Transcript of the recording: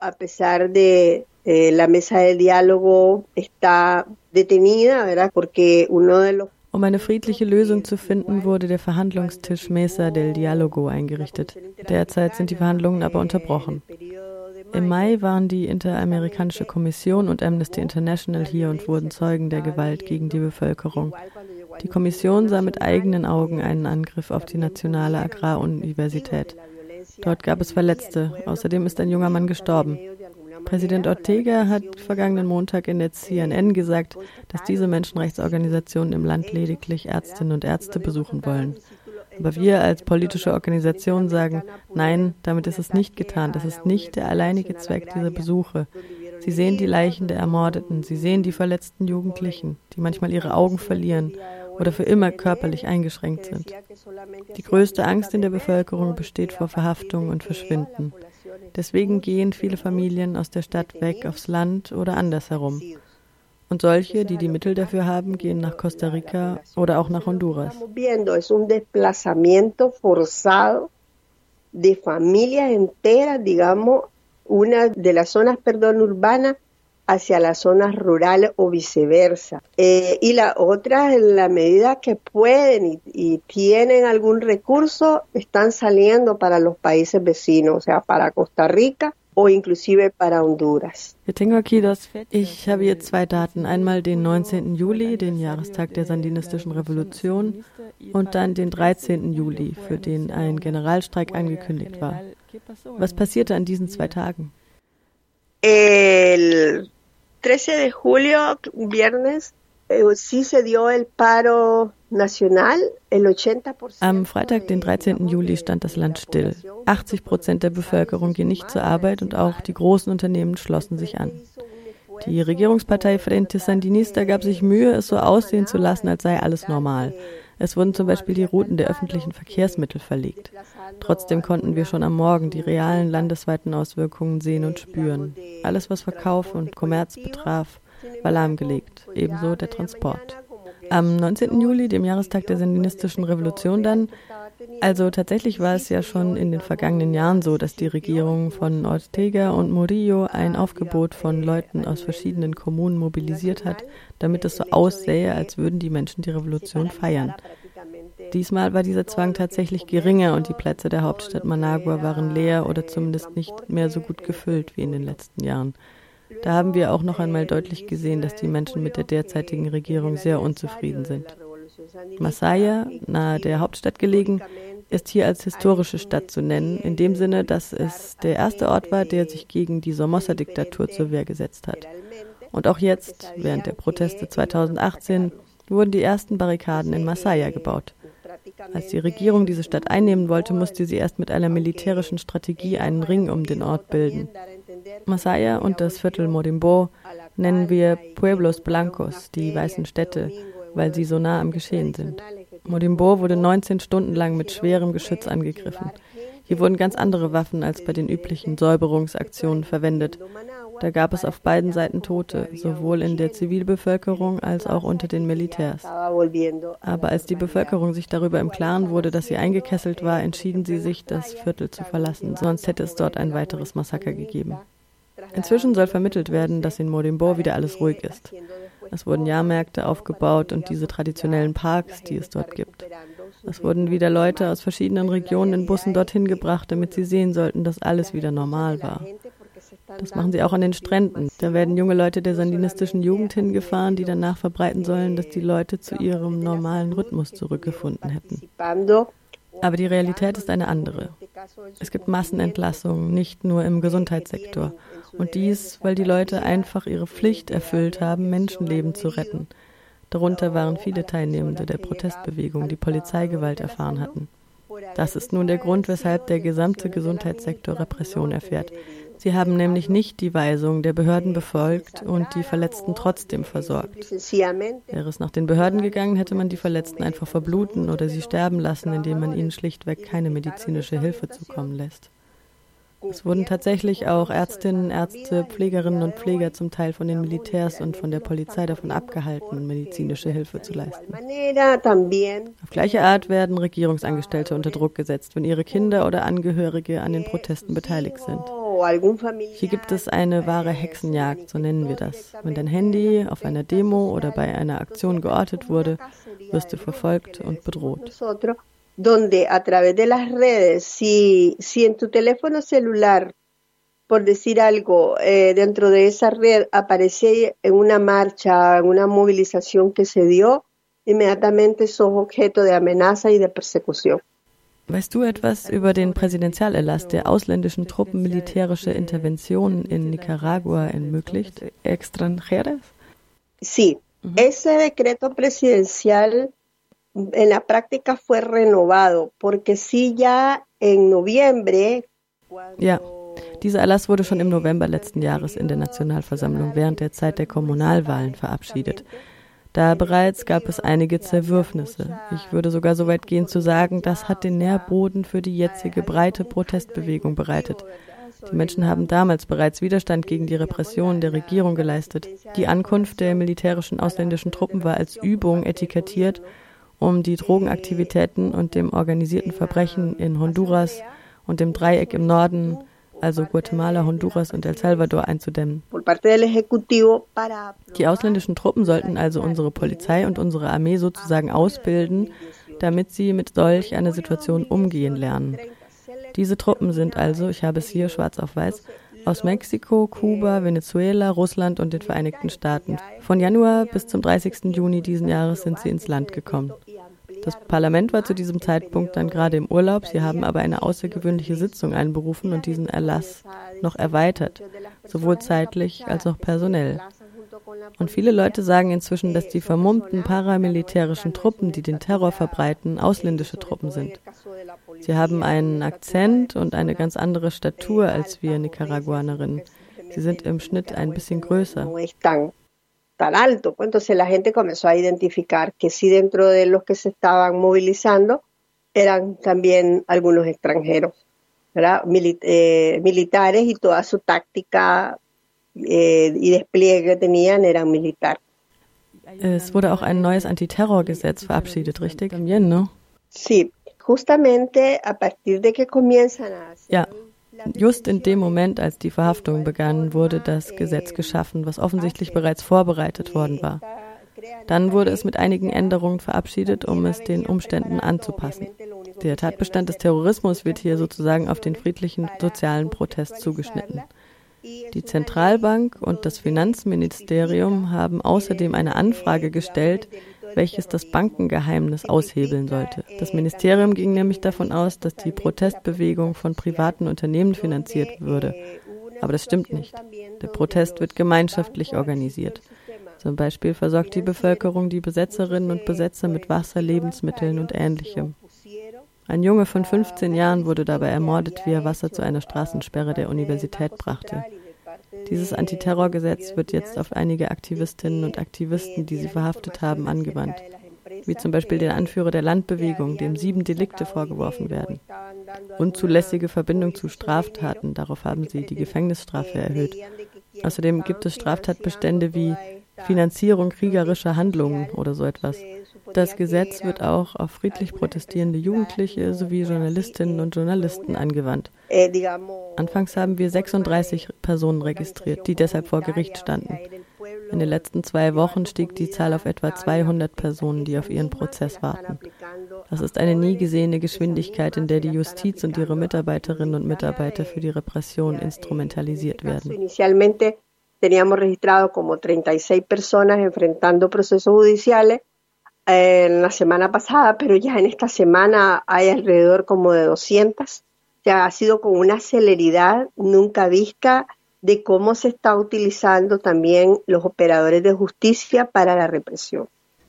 A pesar de eh, la mesa de diálogo está detenida, ¿verdad? Porque uno de los um eine friedliche Lösung zu finden, wurde der Verhandlungstisch Mesa del Dialogo eingerichtet. Derzeit sind die Verhandlungen aber unterbrochen. Im Mai waren die Interamerikanische Kommission und Amnesty International hier und wurden Zeugen der Gewalt gegen die Bevölkerung. Die Kommission sah mit eigenen Augen einen Angriff auf die nationale Agraruniversität. Dort gab es Verletzte. Außerdem ist ein junger Mann gestorben. Präsident Ortega hat vergangenen Montag in der CNN gesagt, dass diese Menschenrechtsorganisationen im Land lediglich Ärztinnen und Ärzte besuchen wollen. Aber wir als politische Organisation sagen, nein, damit ist es nicht getan. Das ist nicht der alleinige Zweck dieser Besuche. Sie sehen die Leichen der Ermordeten, sie sehen die verletzten Jugendlichen, die manchmal ihre Augen verlieren oder für immer körperlich eingeschränkt sind. Die größte Angst in der Bevölkerung besteht vor Verhaftung und Verschwinden. Deswegen gehen viele Familien aus der Stadt weg aufs Land oder andersherum. Und solche, die die Mittel dafür haben, gehen nach Costa Rica oder auch nach Honduras. de familias enteras, digamos, una de las zonas, perdón, urbanas hacia las zonas rurales o viceversa. Eh, y la otra, en la medida que pueden y, y, tienen algún recurso, están saliendo para los países vecinos, o sea, para Costa Rica o inclusive para Honduras. Ich habe hier zwei Daten. Einmal den 19. Juli, den Jahrestag der sandinistischen Revolution, und dann den 13. Juli, für den ein Generalstreik angekündigt war. Was passierte an diesen zwei Tagen? El 13 de julio, viernes, eh, sí se dio el paro nacional. El 80%. Am Freitag, den 13. Juli, stand das Land still. 80 Prozent der Bevölkerung ging nicht zur Arbeit und auch die großen Unternehmen schlossen sich an. Die Regierungspartei Frente Sandinista gab sich Mühe, es so aussehen zu lassen, als sei alles normal. Es wurden zum Beispiel die Routen der öffentlichen Verkehrsmittel verlegt. Trotzdem konnten wir schon am Morgen die realen landesweiten Auswirkungen sehen und spüren. Alles, was Verkauf und Kommerz betraf, war lahmgelegt, ebenso der Transport. Am 19. Juli, dem Jahrestag der sandinistischen Revolution dann, also tatsächlich war es ja schon in den vergangenen Jahren so, dass die Regierung von Ortega und Murillo ein Aufgebot von Leuten aus verschiedenen Kommunen mobilisiert hat, damit es so aussähe, als würden die Menschen die Revolution feiern. Diesmal war dieser Zwang tatsächlich geringer und die Plätze der Hauptstadt Managua waren leer oder zumindest nicht mehr so gut gefüllt wie in den letzten Jahren. Da haben wir auch noch einmal deutlich gesehen, dass die Menschen mit der derzeitigen Regierung sehr unzufrieden sind. Masaya, nahe der Hauptstadt gelegen, ist hier als historische Stadt zu nennen, in dem Sinne, dass es der erste Ort war, der sich gegen die Somoza-Diktatur zur Wehr gesetzt hat. Und auch jetzt, während der Proteste 2018, wurden die ersten Barrikaden in Masaya gebaut. Als die Regierung diese Stadt einnehmen wollte, musste sie erst mit einer militärischen Strategie einen Ring um den Ort bilden. Masaya und das Viertel Modimbo nennen wir Pueblos Blancos, die weißen Städte, weil sie so nah am Geschehen sind. Modimbo wurde 19 Stunden lang mit schwerem Geschütz angegriffen. Hier wurden ganz andere Waffen als bei den üblichen Säuberungsaktionen verwendet. Da gab es auf beiden Seiten Tote, sowohl in der Zivilbevölkerung als auch unter den Militärs. Aber als die Bevölkerung sich darüber im Klaren wurde, dass sie eingekesselt war, entschieden sie sich, das Viertel zu verlassen, sonst hätte es dort ein weiteres Massaker gegeben. Inzwischen soll vermittelt werden, dass in Modimbo wieder alles ruhig ist. Es wurden Jahrmärkte aufgebaut und diese traditionellen Parks, die es dort gibt. Es wurden wieder Leute aus verschiedenen Regionen in Bussen dorthin gebracht, damit sie sehen sollten, dass alles wieder normal war. Das machen sie auch an den Stränden. Da werden junge Leute der sandinistischen Jugend hingefahren, die danach verbreiten sollen, dass die Leute zu ihrem normalen Rhythmus zurückgefunden hätten. Aber die Realität ist eine andere. Es gibt Massenentlassungen, nicht nur im Gesundheitssektor. Und dies, weil die Leute einfach ihre Pflicht erfüllt haben, Menschenleben zu retten. Darunter waren viele Teilnehmende der Protestbewegung, die Polizeigewalt erfahren hatten. Das ist nun der Grund, weshalb der gesamte Gesundheitssektor Repression erfährt. Sie haben nämlich nicht die Weisung der Behörden befolgt und die Verletzten trotzdem versorgt. Wäre es nach den Behörden gegangen, hätte man die Verletzten einfach verbluten oder sie sterben lassen, indem man ihnen schlichtweg keine medizinische Hilfe zukommen lässt. Es wurden tatsächlich auch Ärztinnen, Ärzte, Pflegerinnen und Pfleger zum Teil von den Militärs und von der Polizei davon abgehalten, medizinische Hilfe zu leisten. Auf gleiche Art werden Regierungsangestellte unter Druck gesetzt, wenn ihre Kinder oder Angehörige an den Protesten beteiligt sind. Hier gibt es eine wahre Hexenjagd, so nennen wir das. Wenn dein Handy auf einer Demo oder bei einer Aktion geortet wurde, wirst du verfolgt und bedroht. Donde a través de las redes, si, si en tu teléfono celular, por decir algo, eh, dentro de esa red aparece en una marcha, en una movilización que se dio, inmediatamente sos objeto de amenaza y de persecución. Weißt du etwas über den Präsidentialerlass, der ausländischen Truppen militärische Interventionen in Nicaragua ermöglicht? Extranjeras? Sí, ese decreto presidencial en la práctica fue renovado, porque sí ya en noviembre. Ja, dieser Erlass wurde schon im November letzten Jahres in der Nationalversammlung während der Zeit der Kommunalwahlen verabschiedet. Da bereits gab es einige Zerwürfnisse. Ich würde sogar so weit gehen zu sagen, das hat den Nährboden für die jetzige breite Protestbewegung bereitet. Die Menschen haben damals bereits Widerstand gegen die Repressionen der Regierung geleistet. Die Ankunft der militärischen ausländischen Truppen war als Übung etikettiert, um die Drogenaktivitäten und dem organisierten Verbrechen in Honduras und dem Dreieck im Norden also Guatemala, Honduras und El Salvador, einzudämmen. Die ausländischen Truppen sollten also unsere Polizei und unsere Armee sozusagen ausbilden, damit sie mit solch einer Situation umgehen lernen. Diese Truppen sind also, ich habe es hier schwarz auf weiß, aus Mexiko, Kuba, Venezuela, Russland und den Vereinigten Staaten. Von Januar bis zum 30. Juni diesen Jahres sind sie ins Land gekommen. Das Parlament war zu diesem Zeitpunkt dann gerade im Urlaub. Sie haben aber eine außergewöhnliche Sitzung einberufen und diesen Erlass noch erweitert, sowohl zeitlich als auch personell. Und viele Leute sagen inzwischen, dass die vermummten paramilitärischen Truppen, die den Terror verbreiten, ausländische Truppen sind. Sie haben einen Akzent und eine ganz andere Statur als wir Nicaraguanerinnen. Sie sind im Schnitt ein bisschen größer tan alto. Pues entonces la gente comenzó a identificar que sí dentro de los que se estaban movilizando eran también algunos extranjeros, ¿verdad? Mil, eh, militares y toda su táctica eh, y despliegue que tenían eran militar. Es wurde auch ein neues Antiterrorgesetz verabschiedet, richtig? También, ¿no? Sí, justamente a partir de que comienzan a hacer ja. Just in dem Moment, als die Verhaftung begann, wurde das Gesetz geschaffen, was offensichtlich bereits vorbereitet worden war. Dann wurde es mit einigen Änderungen verabschiedet, um es den Umständen anzupassen. Der Tatbestand des Terrorismus wird hier sozusagen auf den friedlichen sozialen Protest zugeschnitten. Die Zentralbank und das Finanzministerium haben außerdem eine Anfrage gestellt, welches das Bankengeheimnis aushebeln sollte. Das Ministerium ging nämlich davon aus, dass die Protestbewegung von privaten Unternehmen finanziert würde. Aber das stimmt nicht. Der Protest wird gemeinschaftlich organisiert. Zum Beispiel versorgt die Bevölkerung die Besetzerinnen und Besetzer mit Wasser, Lebensmitteln und ähnlichem. Ein Junge von 15 Jahren wurde dabei ermordet, wie er Wasser zu einer Straßensperre der Universität brachte. Dieses Antiterrorgesetz wird jetzt auf einige Aktivistinnen und Aktivisten, die sie verhaftet haben, angewandt, wie zum Beispiel den Anführer der Landbewegung, dem sieben Delikte vorgeworfen werden. Unzulässige Verbindung zu Straftaten, darauf haben sie die Gefängnisstrafe erhöht. Außerdem gibt es Straftatbestände wie Finanzierung kriegerischer Handlungen oder so etwas. Das Gesetz wird auch auf friedlich protestierende Jugendliche sowie Journalistinnen und Journalisten angewandt. Anfangs haben wir 36 Personen registriert, die deshalb vor Gericht standen. In den letzten zwei Wochen stieg die Zahl auf etwa 200 Personen, die auf ihren Prozess warten. Das ist eine nie gesehene Geschwindigkeit, in der die Justiz und ihre Mitarbeiterinnen und Mitarbeiter für die Repression instrumentalisiert werden. Teníamos registrado como 36 personas enfrentando procesos judiciales en la semana pasada, pero ya en esta semana hay alrededor como de 200. O sea, ha sido con una celeridad nunca vista de cómo se está utilizando también los operadores de justicia para la represión.